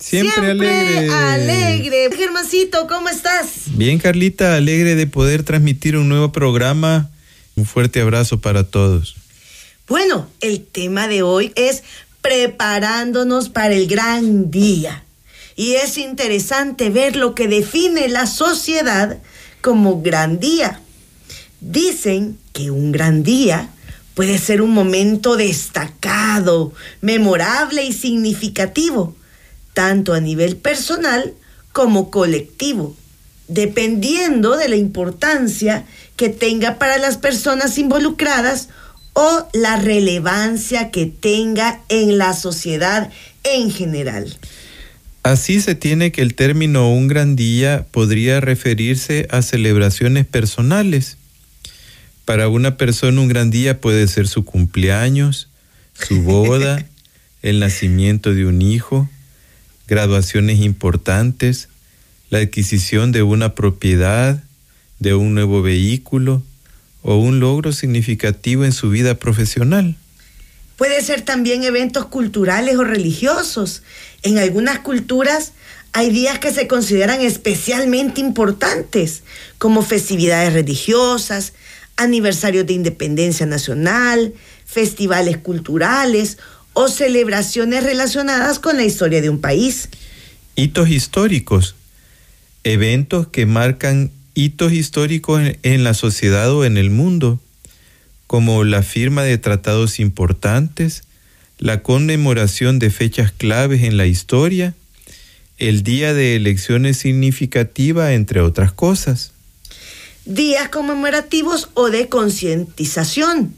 Siempre, alegre. alegre. Germancito, ¿cómo estás? Bien, Carlita, alegre de poder transmitir un nuevo programa. Un fuerte abrazo para todos. Bueno, el tema de hoy es preparándonos para el gran día. Y es interesante ver lo que define la sociedad como gran día. Dicen que un gran día puede ser un momento destacado, memorable y significativo tanto a nivel personal como colectivo, dependiendo de la importancia que tenga para las personas involucradas o la relevancia que tenga en la sociedad en general. Así se tiene que el término un gran día podría referirse a celebraciones personales. Para una persona un gran día puede ser su cumpleaños, su boda, el nacimiento de un hijo, graduaciones importantes, la adquisición de una propiedad, de un nuevo vehículo o un logro significativo en su vida profesional. Puede ser también eventos culturales o religiosos. En algunas culturas hay días que se consideran especialmente importantes, como festividades religiosas, aniversarios de independencia nacional, festivales culturales o celebraciones relacionadas con la historia de un país. Hitos históricos, eventos que marcan hitos históricos en, la sociedad o en el mundo, como la firma de tratados importantes, la conmemoración de fechas claves en la historia, el día de elecciones significativa, entre otras cosas. Días conmemorativos o de concientización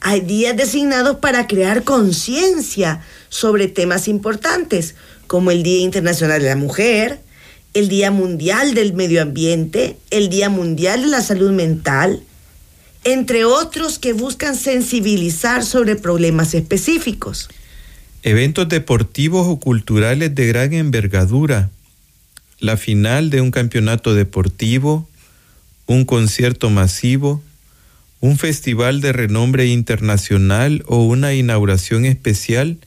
hay días designados para crear conciencia sobre temas importantes, como el Día Internacional de la Mujer, el Día Mundial del Medio Ambiente, el Día Mundial de la Salud Mental, entre otros que buscan sensibilizar sobre problemas específicos. Eventos deportivos o culturales de gran envergadura, la final de un campeonato deportivo, un concierto masivo, un festival de renombre internacional o una inauguración especial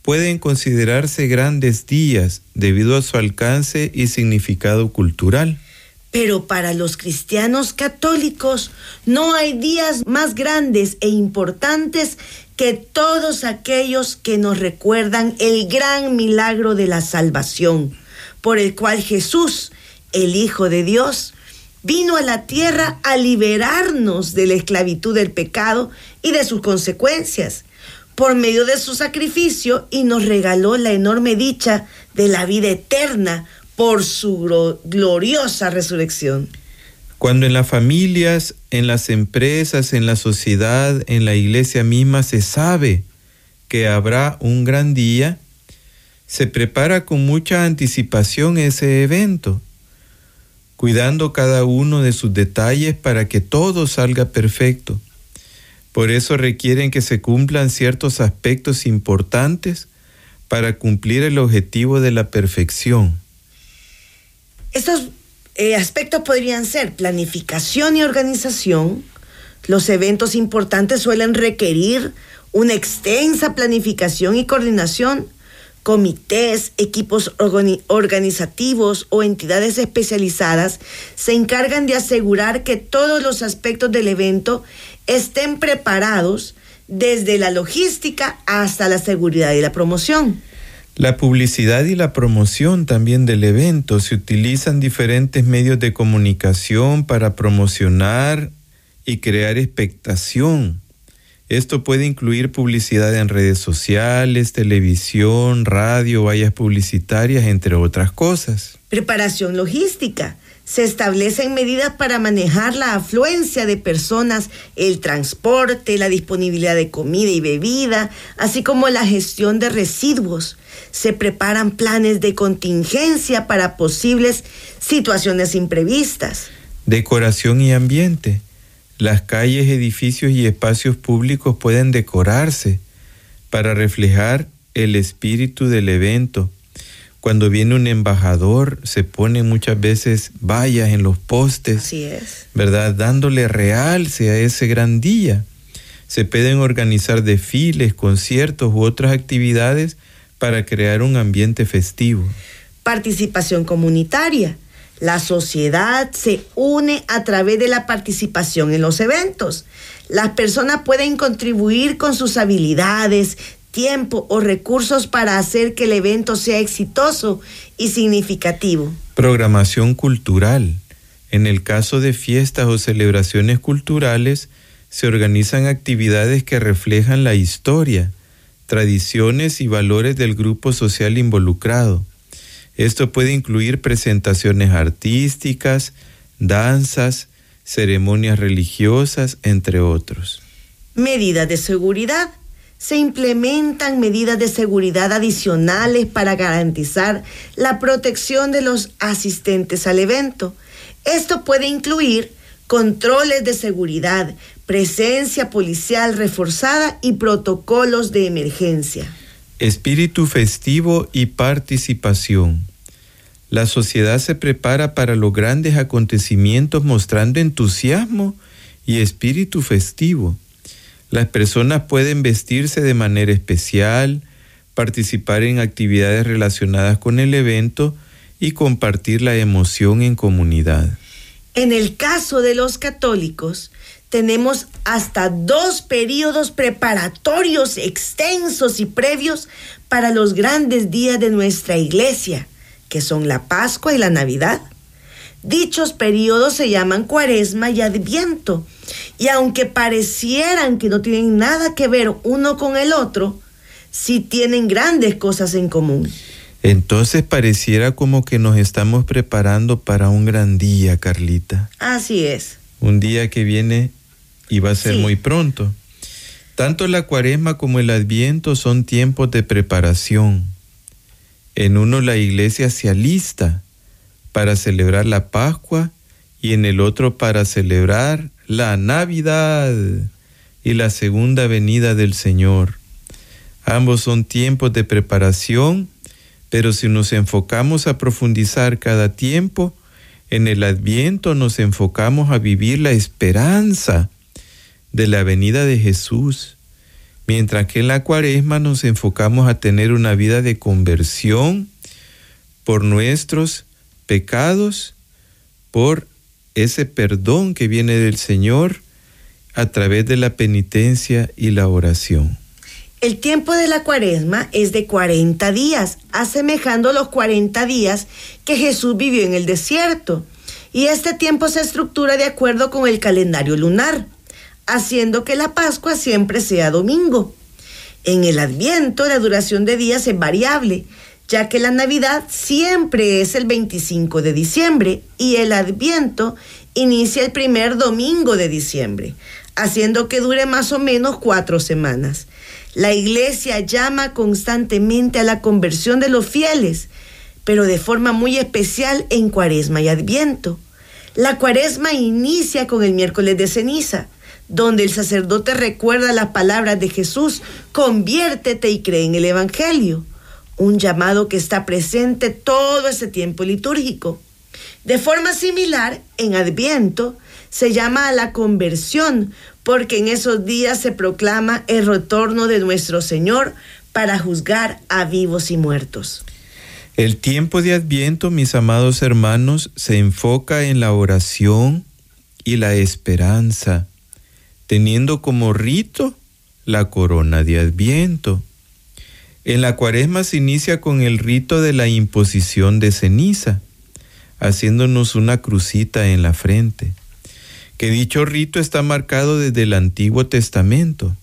pueden considerarse grandes días debido a su alcance y significado cultural. Pero para los cristianos católicos no hay días más grandes e importantes que todos aquellos que nos recuerdan el gran milagro de la salvación, por el cual Jesús, el Hijo de Dios, vino a la tierra a liberarnos de la esclavitud del pecado y de sus consecuencias por medio de su sacrificio y nos regaló la enorme dicha de la vida eterna por su gloriosa resurrección. Cuando en las familias, en las empresas, en la sociedad, en la iglesia misma se sabe que habrá un gran día, se prepara con mucha anticipación ese evento cuidando cada uno de sus detalles para que todo salga perfecto. Por eso requieren que se cumplan ciertos aspectos importantes para cumplir el objetivo de la perfección. Estos eh, aspectos podrían ser planificación y organización. Los eventos importantes suelen requerir una extensa planificación y coordinación comités, equipos organizativos o entidades especializadas se encargan de asegurar que todos los aspectos del evento estén preparados desde la logística hasta la seguridad y la promoción. La publicidad y la promoción también del evento se utilizan diferentes medios de comunicación para promocionar y crear expectación Esto puede incluir publicidad en redes sociales, televisión, radio, vallas publicitarias, entre otras cosas. Preparación logística. Se establecen medidas para manejar la afluencia de personas, el transporte, la disponibilidad de comida y bebida, así como la gestión de residuos. Se preparan planes de contingencia para posibles situaciones imprevistas. Decoración y ambiente. Las calles, edificios y espacios públicos pueden decorarse para reflejar el espíritu del evento. Cuando viene un embajador, se ponen muchas veces vallas en los postes, Así es. ¿verdad? Dándole realce a ese gran día. Se pueden organizar desfiles, conciertos u otras actividades para crear un ambiente festivo. Participación comunitaria. La sociedad se une a través de la participación en los eventos. Las personas pueden contribuir con sus habilidades, tiempo o recursos para hacer que el evento sea exitoso y significativo. Programación cultural. En el caso de fiestas o celebraciones culturales, se organizan actividades que reflejan la historia, tradiciones y valores del grupo social involucrado. Esto puede incluir presentaciones artísticas, danzas, ceremonias religiosas, entre otros. Medidas de seguridad. Se implementan medidas de seguridad adicionales para garantizar la protección de los asistentes al evento. Esto puede incluir controles de seguridad, presencia policial reforzada y protocolos de emergencia. Espíritu festivo y participación. La sociedad se prepara para los grandes acontecimientos mostrando entusiasmo y espíritu festivo. Las personas pueden vestirse de manera especial, participar en actividades relacionadas con el evento y compartir la emoción en comunidad. En el caso de los católicos, tenemos hasta dos periodos preparatorios extensos y previos para los grandes días de nuestra iglesia, que son la Pascua y la Navidad. Dichos periodos se llaman Cuaresma y Adviento, y aunque parecieran que no tienen nada que ver uno con el otro, sí tienen grandes cosas en común. Entonces pareciera como que nos estamos preparando para un gran día, Carlita. Así es. Un día que viene y va a ser Sí. muy pronto. Tanto la cuaresma como el adviento son tiempos de preparación. En uno la iglesia se alista para celebrar la Pascua y en el otro para celebrar la Navidad y la segunda venida del Señor. Ambos son tiempos de preparación, pero si nos enfocamos a profundizar cada tiempo, en el adviento nos enfocamos a vivir la esperanza de la venida de Jesús, mientras que en la cuaresma nos enfocamos a tener una vida de conversión por nuestros pecados, por ese perdón que viene del Señor a través de la penitencia y la oración. El tiempo de la cuaresma es de 40 días, asemejando los 40 días que Jesús vivió en el desierto. Y este tiempo se estructura de acuerdo con el calendario lunar, haciendo que la Pascua siempre sea domingo. En el Adviento la duración de días es variable, ya que la Navidad siempre es el 25 de diciembre y el Adviento inicia el primer domingo de diciembre, haciendo que dure más o menos cuatro semanas. La iglesia llama constantemente a la conversión de los fieles, pero de forma muy especial en cuaresma y adviento. La cuaresma inicia con el miércoles de ceniza, donde el sacerdote recuerda las palabras de Jesús, conviértete y cree en el Evangelio, un llamado que está presente todo ese tiempo litúrgico. De forma similar, en Adviento se llama a la conversión, porque en esos días se proclama el retorno de nuestro Señor para juzgar a vivos y muertos. El tiempo de Adviento, mis amados hermanos, se enfoca en la oración y la esperanza, teniendo como rito la corona de Adviento. En la cuaresma se inicia con el rito de la imposición de ceniza, haciéndonos una crucita en la frente, que dicho rito está marcado desde el Antiguo Testamento.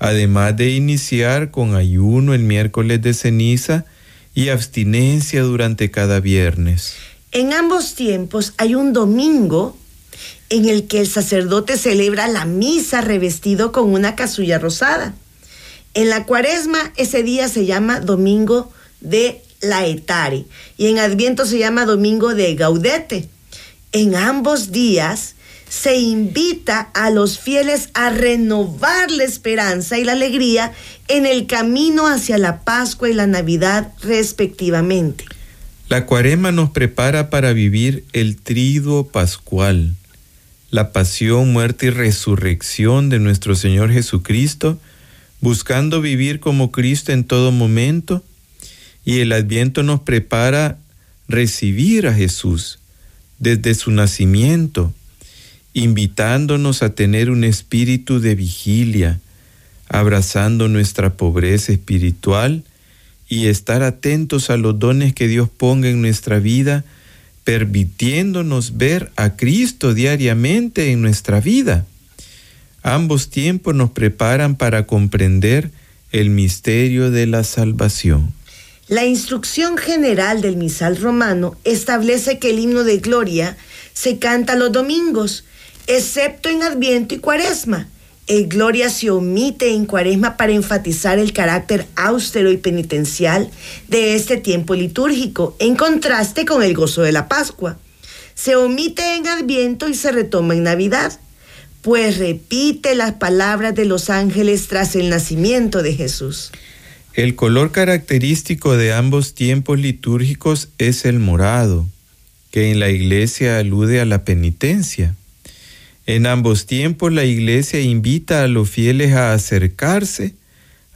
además de iniciar con ayuno el miércoles de ceniza y abstinencia durante cada viernes. En ambos tiempos hay un domingo en el que el sacerdote celebra la misa revestido con una casulla rosada. En la cuaresma ese día se llama Domingo de Laetare y en Adviento se llama Domingo de Gaudete. En ambos días se invita a los fieles a renovar la esperanza y la alegría en el camino hacia la Pascua y la Navidad respectivamente. La cuarema nos prepara para vivir el triduo pascual, la pasión, muerte y resurrección de nuestro Señor Jesucristo, buscando vivir como Cristo en todo momento, y el adviento nos prepara recibir a Jesús desde su nacimiento, invitándonos a tener un espíritu de vigilia, abrazando nuestra pobreza espiritual y estar atentos a los dones que Dios ponga en nuestra vida, permitiéndonos ver a Cristo diariamente en nuestra vida. Ambos tiempos nos preparan para comprender el misterio de la salvación. La instrucción general del misal romano establece que el himno de gloria se canta los domingos, excepto en Adviento y Cuaresma. El Gloria se omite en Cuaresma para enfatizar el carácter austero y penitencial de este tiempo litúrgico, en contraste con el gozo de la Pascua. Se omite en Adviento y se retoma en Navidad, pues repite las palabras de los ángeles tras el nacimiento de Jesús. El color característico de ambos tiempos litúrgicos es el morado, que en la iglesia alude a la penitencia. En ambos tiempos la iglesia invita a los fieles a acercarse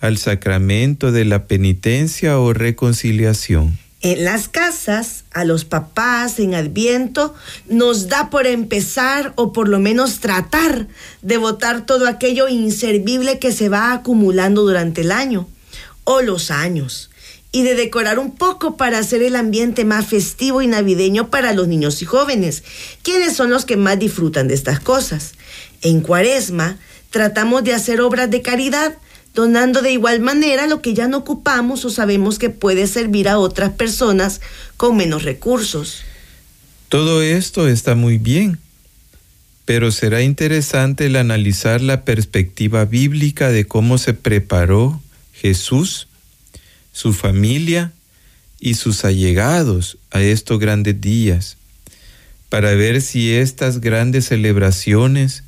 al sacramento de la penitencia o reconciliación. En las casas, a los papás en Adviento, nos da por empezar o por lo menos tratar de votar todo aquello inservible que se va acumulando durante el año o los años y de decorar un poco para hacer el ambiente más festivo y navideño para los niños y jóvenes, quienes son los que más disfrutan de estas cosas. En Cuaresma tratamos de hacer obras de caridad, donando de igual manera lo que ya no ocupamos o sabemos que puede servir a otras personas con menos recursos. Todo esto está muy bien, pero será interesante el analizar la perspectiva bíblica de cómo se preparó Jesús, su familia y sus allegados a estos grandes días, para ver si estas grandes celebraciones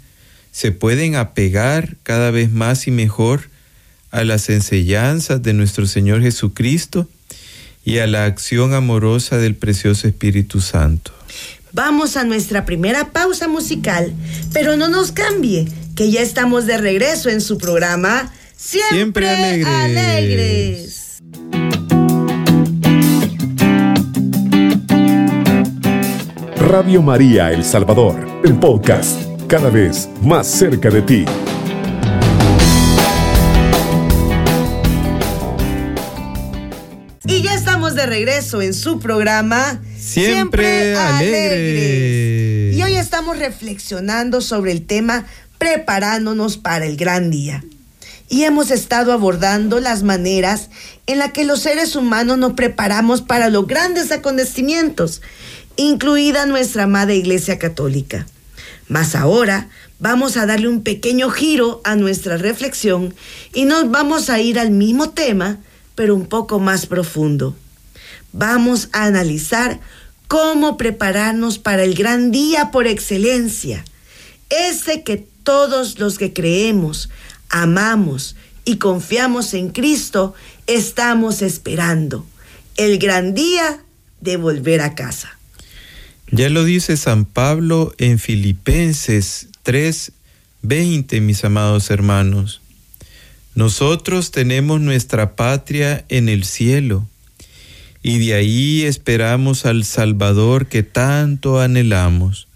se pueden apegar cada vez más y mejor a las enseñanzas de nuestro Señor Jesucristo y a la acción amorosa del precioso Espíritu Santo. Vamos a nuestra primera pausa musical, pero no nos cambie, que ya estamos de regreso en su programa Siempre, alegres. Radio María El Salvador, el podcast, cada vez más cerca de ti. Y ya estamos de regreso en su programa Siempre, alegres. Y hoy estamos reflexionando sobre el tema preparándonos para el gran día y hemos estado abordando las maneras en las que los seres humanos nos preparamos para los grandes acontecimientos, incluida nuestra amada Iglesia Católica. Mas ahora vamos a darle un pequeño giro a nuestra reflexión y nos vamos a ir al mismo tema, pero un poco más profundo. Vamos a analizar cómo prepararnos para el gran día por excelencia, ese que todos los que creemos, amamos y confiamos en Cristo, estamos esperando el gran día de volver a casa. Ya lo dice San Pablo en Filipenses 3:20, mis amados hermanos. Nosotros tenemos nuestra patria en el cielo y de ahí esperamos al Salvador que tanto anhelamos,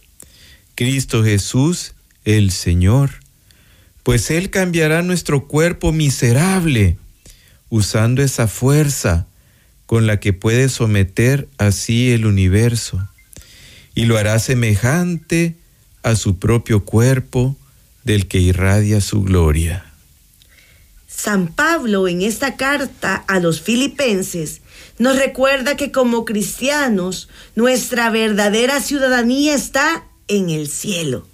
Cristo Jesús, el Señor pues Él cambiará nuestro cuerpo miserable, usando esa fuerza con la que puede someter así el universo, y lo hará semejante a su propio cuerpo del que irradia su gloria. San Pablo en esta carta a los filipenses nos recuerda que como cristianos nuestra verdadera ciudadanía está en el cielo.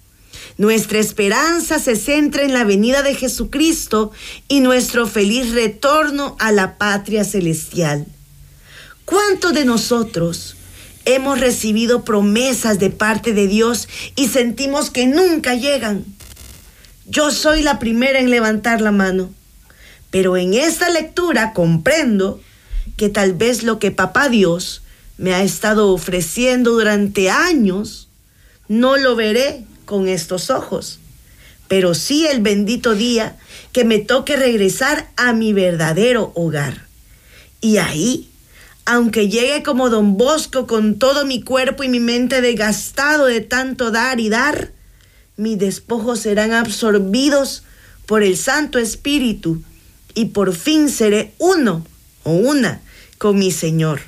Nuestra esperanza se centra en la venida de Jesucristo y nuestro feliz retorno a la patria celestial. ¿Cuántos de nosotros hemos recibido promesas de parte de Dios y sentimos que nunca llegan? Yo soy la primera en levantar la mano, pero en esta lectura comprendo que tal vez lo que Papá Dios me ha estado ofreciendo durante años, no lo veré con estos ojos, pero sí el bendito día que me toque regresar a mi verdadero hogar. Y ahí, aunque llegue como don Bosco con todo mi cuerpo y mi mente desgastado de tanto dar y dar, mis despojos serán absorbidos por el Santo Espíritu y por fin seré uno o una con mi Señor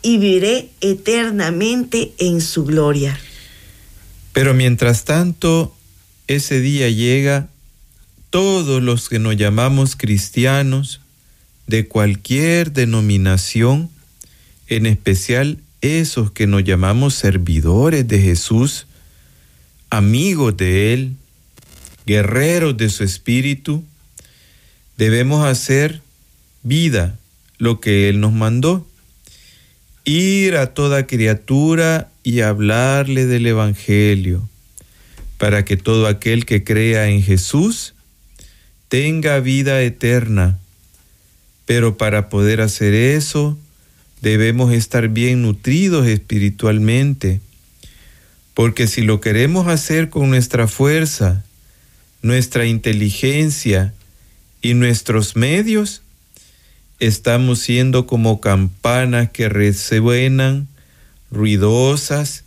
y viviré eternamente en su gloria. Pero mientras tanto, ese día llega, todos los que nos llamamos cristianos, de cualquier denominación, en especial esos que nos llamamos servidores de Jesús, amigos de Él, guerreros de su espíritu, debemos hacer vida lo que Él nos mandó, ir a toda criatura y hablarle del Evangelio, para que todo aquel que crea en Jesús tenga vida eterna. Pero para poder hacer eso, debemos estar bien nutridos espiritualmente, porque si lo queremos hacer con nuestra fuerza, nuestra inteligencia y nuestros medios, estamos siendo como campanas que resuenan ruidosas,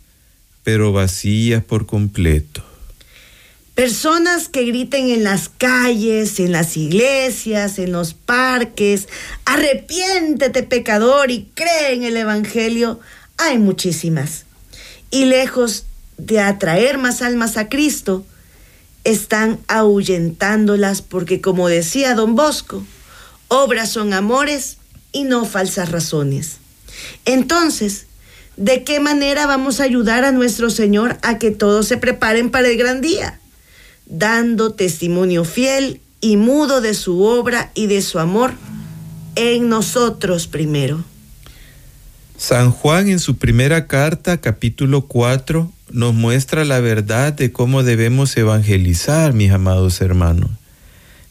pero vacías por completo. Personas que griten en las calles, en las iglesias, en los parques, arrepiéntete pecador y cree en el Evangelio, hay muchísimas. Y lejos de atraer más almas a Cristo, están ahuyentándolas porque como decía don Bosco, obras son amores y no falsas razones. Entonces, ¿De qué manera vamos a ayudar a nuestro Señor a que todos se preparen para el gran día? Dando testimonio fiel y mudo de su obra y de su amor en nosotros primero. San Juan en su primera carta, capítulo 4, nos muestra la verdad de cómo debemos evangelizar, mis amados hermanos,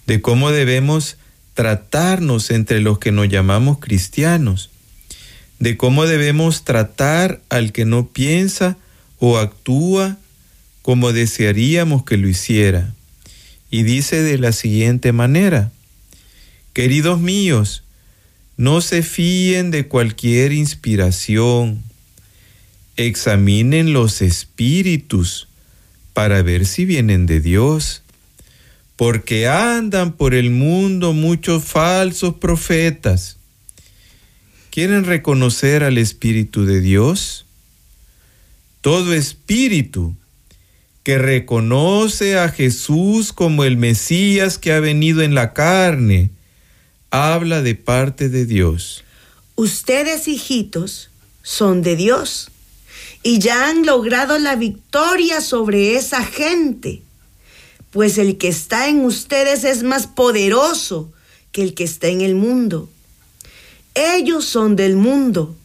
de cómo debemos tratarnos entre los que nos llamamos cristianos de cómo debemos tratar al que no piensa o actúa como desearíamos que lo hiciera. Y dice de la siguiente manera, queridos míos, no se fíen de cualquier inspiración, examinen los espíritus para ver si vienen de Dios, porque andan por el mundo muchos falsos profetas ¿Quieren reconocer al Espíritu de Dios? Todo espíritu que reconoce a Jesús como el Mesías que ha venido en la carne, habla de parte de Dios. Ustedes, hijitos, son de Dios y ya han logrado la victoria sobre esa gente, pues el que está en ustedes es más poderoso que el que está en el mundo. Ellos son del mundo,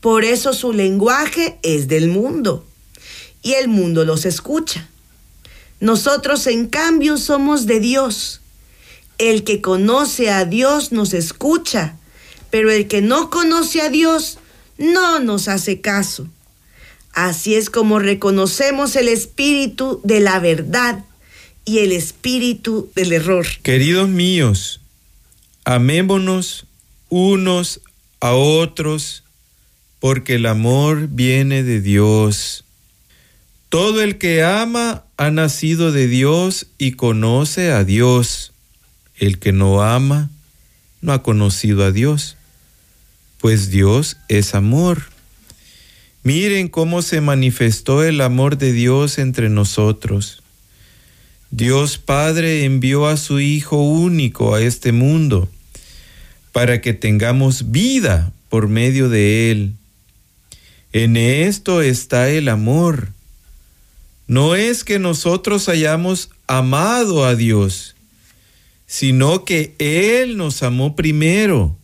por eso su lenguaje es del mundo y el mundo los escucha. Nosotros en cambio somos de Dios. El que conoce a Dios nos escucha, pero el que no conoce a Dios no nos hace caso. Así es como reconocemos el espíritu de la verdad y el espíritu del error. Queridos míos, amémonos unos a otros, porque el amor viene de Dios. Todo el que ama ha nacido de Dios y conoce a Dios. El que no ama no ha conocido a Dios, pues Dios es amor. Miren cómo se manifestó el amor de Dios entre nosotros. Dios Padre envió a su Hijo único a este mundo para que tengamos vida por medio de Él. En esto está el amor. No es que nosotros hayamos amado a Dios, sino que Él nos amó primero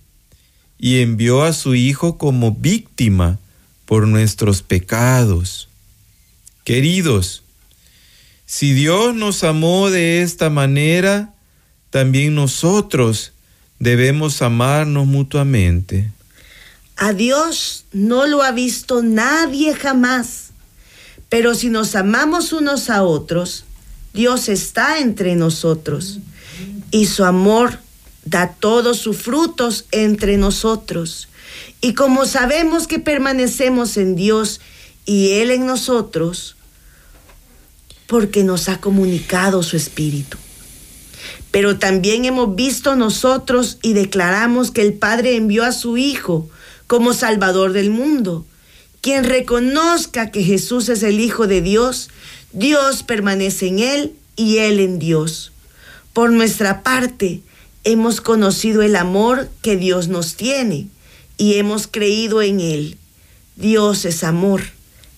y envió a su Hijo como víctima por nuestros pecados. Queridos, si Dios nos amó de esta manera, también nosotros debemos amarnos mutuamente. A Dios no lo ha visto nadie jamás, pero si nos amamos unos a otros, Dios está entre nosotros y su amor da todos sus frutos entre nosotros. Y como sabemos que permanecemos en Dios y Él en nosotros, porque nos ha comunicado su espíritu. Pero también hemos visto nosotros y declaramos que el Padre envió a su Hijo como Salvador del mundo. Quien reconozca que Jesús es el Hijo de Dios, Dios permanece en Él y Él en Dios. Por nuestra parte, hemos conocido el amor que Dios nos tiene y hemos creído en Él. Dios es amor.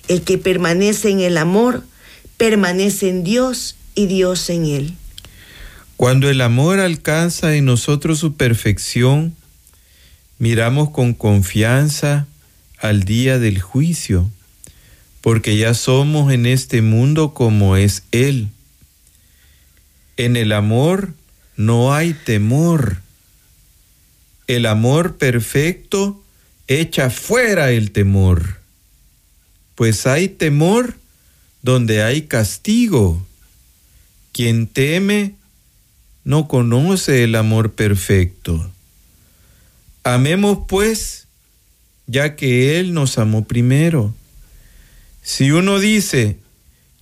El que permanece en el amor, permanece en Dios y Dios en Él. Cuando el amor alcanza en nosotros su perfección, miramos con confianza al día del juicio, porque ya somos en este mundo como es Él. En el amor no hay temor. El amor perfecto echa fuera el temor, pues hay temor donde hay castigo. Quien teme no conoce el amor perfecto. Amemos pues, ya que Él nos amó primero. Si uno dice,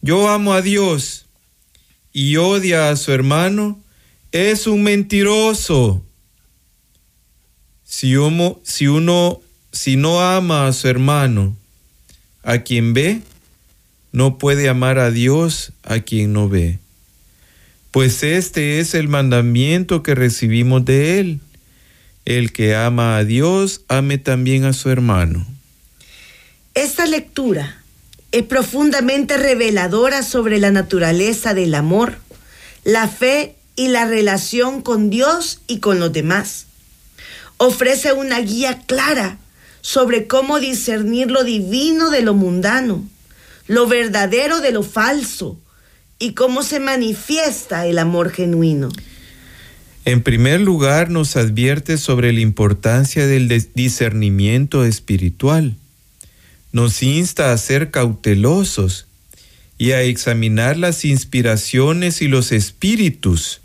yo amo a Dios y odia a su hermano, es un mentiroso. Si uno, si no ama a su hermano, a quien ve, no puede amar a Dios a quien no ve. Pues este es el mandamiento que recibimos de Él. El que ama a Dios, ame también a su hermano. Esta lectura es profundamente reveladora sobre la naturaleza del amor, la fe y la relación con Dios y con los demás. Ofrece una guía clara sobre cómo discernir lo divino de lo mundano lo verdadero de lo falso y cómo se manifiesta el amor genuino. En primer lugar, nos advierte sobre la importancia del discernimiento espiritual. Nos insta a ser cautelosos y a examinar las inspiraciones y los espíritus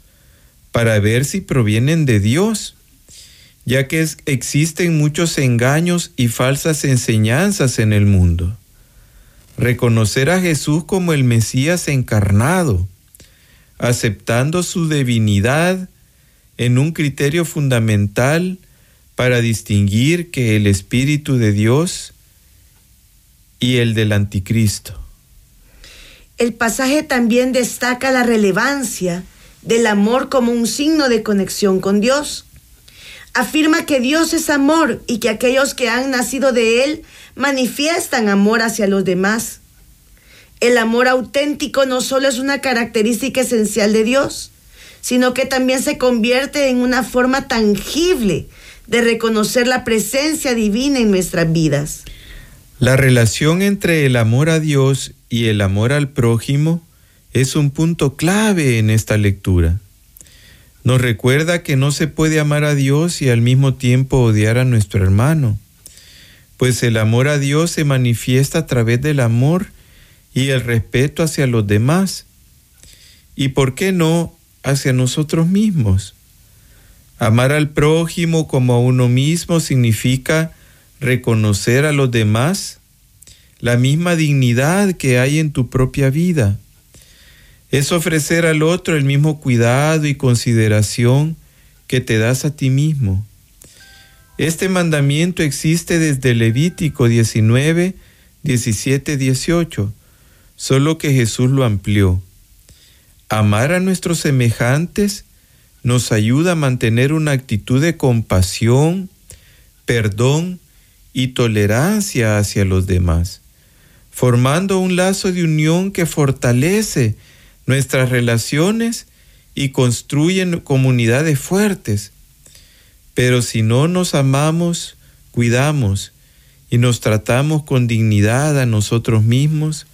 para ver si provienen de Dios, ya que existen muchos engaños y falsas enseñanzas en el mundo reconocer a Jesús como el Mesías encarnado, aceptando su divinidad en un criterio fundamental para distinguir que el Espíritu de Dios y el del Anticristo. El pasaje también destaca la relevancia del amor como un signo de conexión con Dios. Afirma que Dios es amor y que aquellos que han nacido de Él manifiestan amor hacia los demás. El amor auténtico no solo es una característica esencial de Dios, sino que también se convierte en una forma tangible de reconocer la presencia divina en nuestras vidas. La relación entre el amor a Dios y el amor al prójimo es un punto clave en esta lectura. Nos recuerda que no se puede amar a Dios y al mismo tiempo odiar a nuestro hermano pues el amor a Dios se manifiesta a través del amor y el respeto hacia los demás. ¿Y por qué no hacia nosotros mismos? Amar al prójimo como a uno mismo significa reconocer a los demás la misma dignidad que hay en tu propia vida. Es ofrecer al otro el mismo cuidado y consideración que te das a ti mismo. Este mandamiento existe desde Levítico 19, 17, 18, solo que Jesús lo amplió. Amar a nuestros semejantes nos ayuda a mantener una actitud de compasión, perdón y tolerancia hacia los demás, formando un lazo de unión que fortalece nuestras relaciones y construye comunidades fuertes. Pero si no nos amamos, cuidamos y nos tratamos con dignidad a nosotros mismos,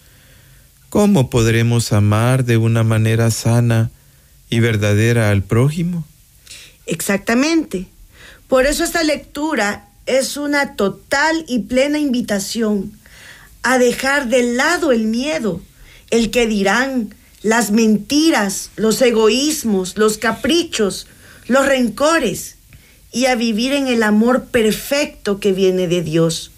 ¿cómo podremos amar de una manera sana y verdadera al prójimo? Exactamente. Por eso esta lectura es una total y plena invitación a dejar de lado el miedo, el que dirán, las mentiras, los egoísmos, los caprichos, los rencores, y a vivir en el amor perfecto que viene de Dios,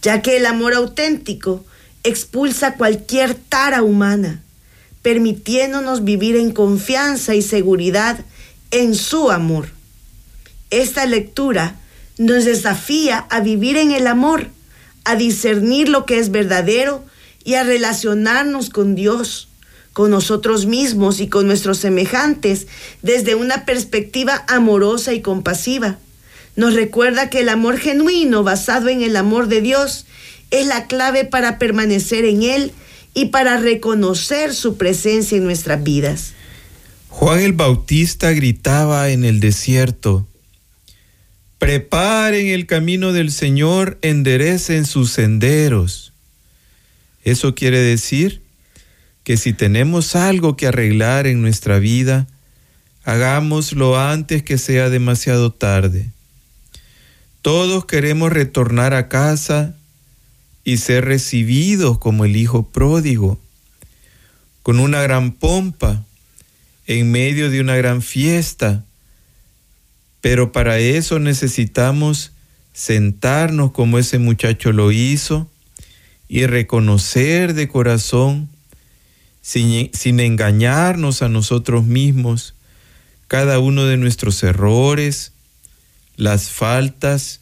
ya que el amor auténtico expulsa cualquier tara humana, permitiéndonos vivir en confianza y seguridad en su amor. Esta lectura nos desafía a vivir en el amor, a discernir lo que es verdadero y a relacionarnos con Dios, con nosotros mismos y con nuestros semejantes desde una perspectiva amorosa y compasiva. Nos recuerda que el amor genuino basado en el amor de Dios es la clave para permanecer en Él y para reconocer su presencia en nuestras vidas. Juan el Bautista gritaba en el desierto, preparen el camino del Señor, enderecen sus senderos. Eso quiere decir que si tenemos algo que arreglar en nuestra vida, hagámoslo antes que sea demasiado tarde. Todos queremos retornar a casa y ser recibidos como el Hijo pródigo, con una gran pompa, en medio de una gran fiesta. Pero para eso necesitamos sentarnos como ese muchacho lo hizo y reconocer de corazón, sin, sin engañarnos a nosotros mismos, cada uno de nuestros errores, las faltas,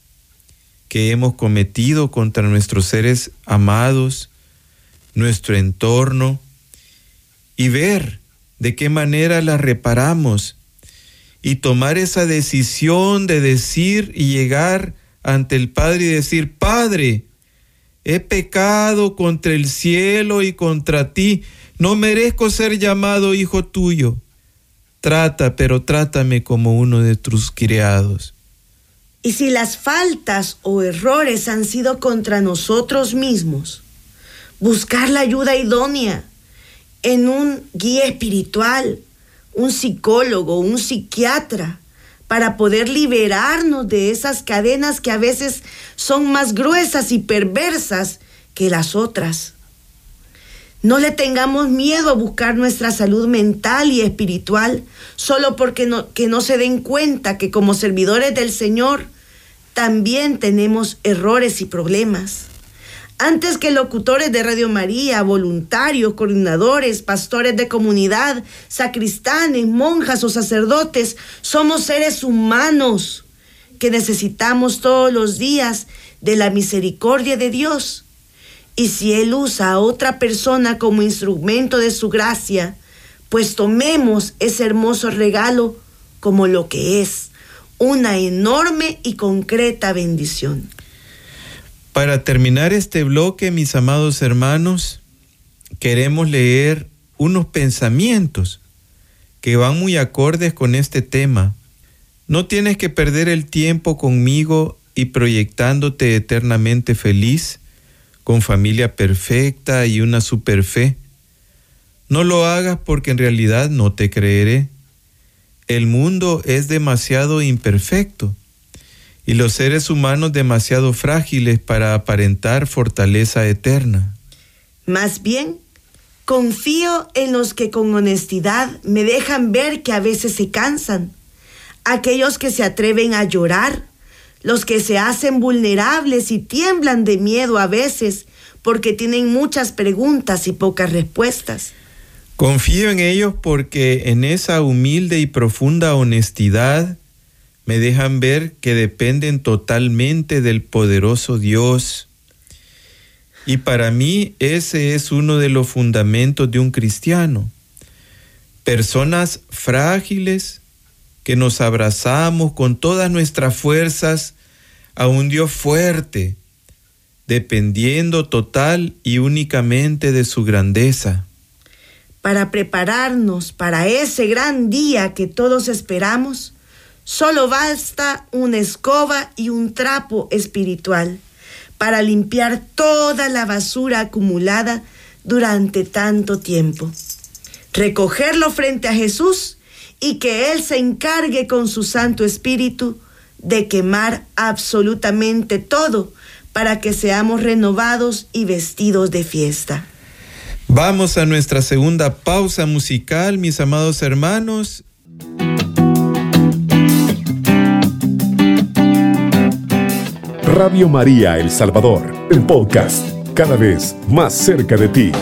que hemos cometido contra nuestros seres amados, nuestro entorno, y ver de qué manera las reparamos y tomar esa decisión de decir y llegar ante el Padre y decir, Padre, he pecado contra el cielo y contra ti, no merezco ser llamado hijo tuyo. Trata, pero trátame como uno de tus criados. Y si las faltas o errores han sido contra nosotros mismos, buscar la ayuda idónea en un guía espiritual, un psicólogo, un psiquiatra, para poder liberarnos de esas cadenas que a veces son más gruesas y perversas que las otras. No le tengamos miedo a buscar nuestra salud mental y espiritual solo porque no, que no se den cuenta que como servidores del Señor también tenemos errores y problemas. Antes que locutores de Radio María, voluntarios, coordinadores, pastores de comunidad, sacristanes, monjas o sacerdotes, somos seres humanos que necesitamos todos los días de la misericordia de Dios. Y si Él usa a otra persona como instrumento de su gracia, pues tomemos ese hermoso regalo como lo que es una enorme y concreta bendición. Para terminar este bloque, mis amados hermanos, queremos leer unos pensamientos que van muy acordes con este tema. No tienes que perder el tiempo conmigo y proyectándote eternamente feliz, con familia perfecta y una super fe. No lo hagas porque en realidad no te creeré. El mundo es demasiado imperfecto y los seres humanos demasiado frágiles para aparentar fortaleza eterna. Más bien, confío en los que con honestidad me dejan ver que a veces se cansan, aquellos que se atreven a llorar, los que se hacen vulnerables y tiemblan de miedo a veces porque tienen muchas preguntas y pocas respuestas. Confío en ellos porque en esa humilde y profunda honestidad me dejan ver que dependen totalmente del poderoso Dios. Y para mí ese es uno de los fundamentos de un cristiano. personas frágiles que nos abrazamos con todas nuestras fuerzas a un Dios fuerte, dependiendo total y únicamente de su grandeza. Para prepararnos para ese gran día que todos esperamos, solo basta una escoba y un trapo espiritual para limpiar toda la basura acumulada durante tanto tiempo. Recogerlo frente a Jesús y que Él se encargue con su Santo Espíritu de quemar absolutamente todo para que seamos renovados y vestidos de fiesta. Vamos a nuestra segunda pausa musical, mis amados hermanos. Radio María El Salvador, el podcast, cada vez más cerca de ti.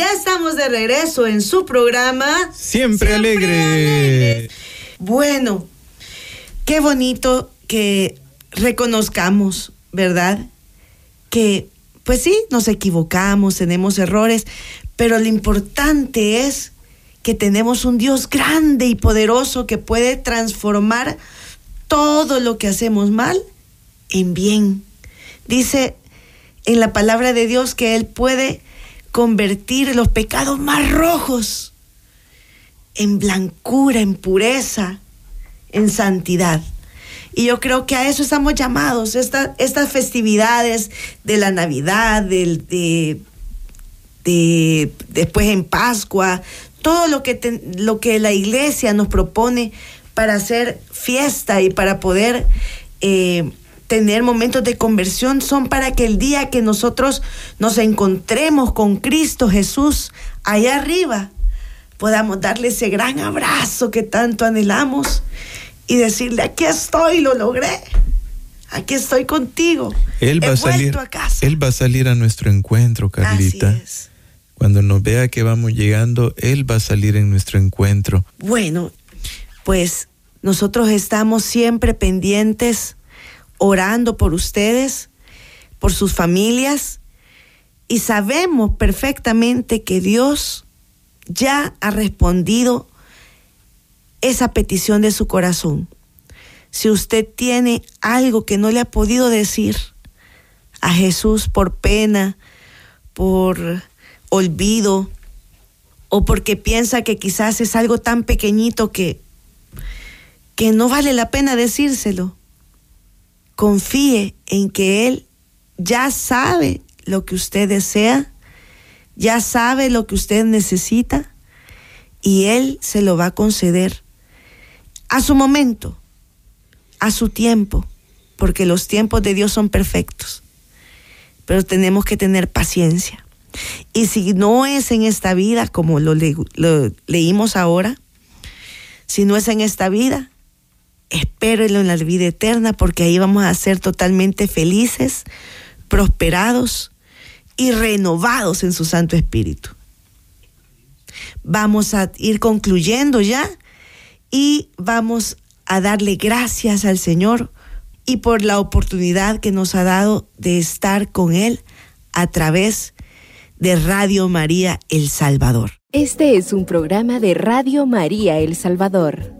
Ya estamos de regreso en su programa Siempre, alegre. Bueno, qué bonito que reconozcamos, ¿verdad? Que, pues sí, nos equivocamos, tenemos errores, pero lo importante es que tenemos un Dios grande y poderoso que puede transformar todo lo que hacemos mal en bien. Dice en la palabra de Dios que Él puede convertir los pecados más rojos en blancura, en pureza, en santidad. Y yo creo que a eso estamos llamados, estas festividades de la Navidad, de, de, después en Pascua, todo lo que, lo que la iglesia nos propone para hacer fiesta y para poder eh, tener momentos de conversión son para que el día que nosotros nos encontremos con Cristo Jesús allá arriba, podamos darle ese gran abrazo que tanto anhelamos y decirle, aquí estoy, lo logré. Aquí estoy contigo. Él va, a salir, a casa. él va a salir a nuestro encuentro, Carlita. Así es. Cuando nos vea que vamos llegando, Él va a salir en nuestro encuentro. Bueno, pues nosotros estamos siempre pendientes, orando por ustedes, por sus familias, y sabemos perfectamente que Dios ya ha respondido esa petición de su corazón. Si usted tiene algo que no le ha podido decir a Jesús por pena, por olvido, o porque piensa que quizás es algo tan pequeñito que, que no vale la pena decírselo, confíe en que Él ya sabe lo que usted desea, ya sabe lo que usted necesita y Él se lo va a conceder a su momento, a su tiempo, porque los tiempos de Dios son perfectos. Pero tenemos que tener paciencia. Y si no es en esta vida, como lo, leímos ahora, si no es en esta vida, espérenlo en la vida eterna, porque ahí vamos a ser totalmente felices, prosperados y renovados en su Santo Espíritu. Vamos a ir concluyendo ya y vamos a darle gracias al Señor y por la oportunidad que nos ha dado de estar con Él a través de Radio María El Salvador. Este es un programa de Radio María El Salvador.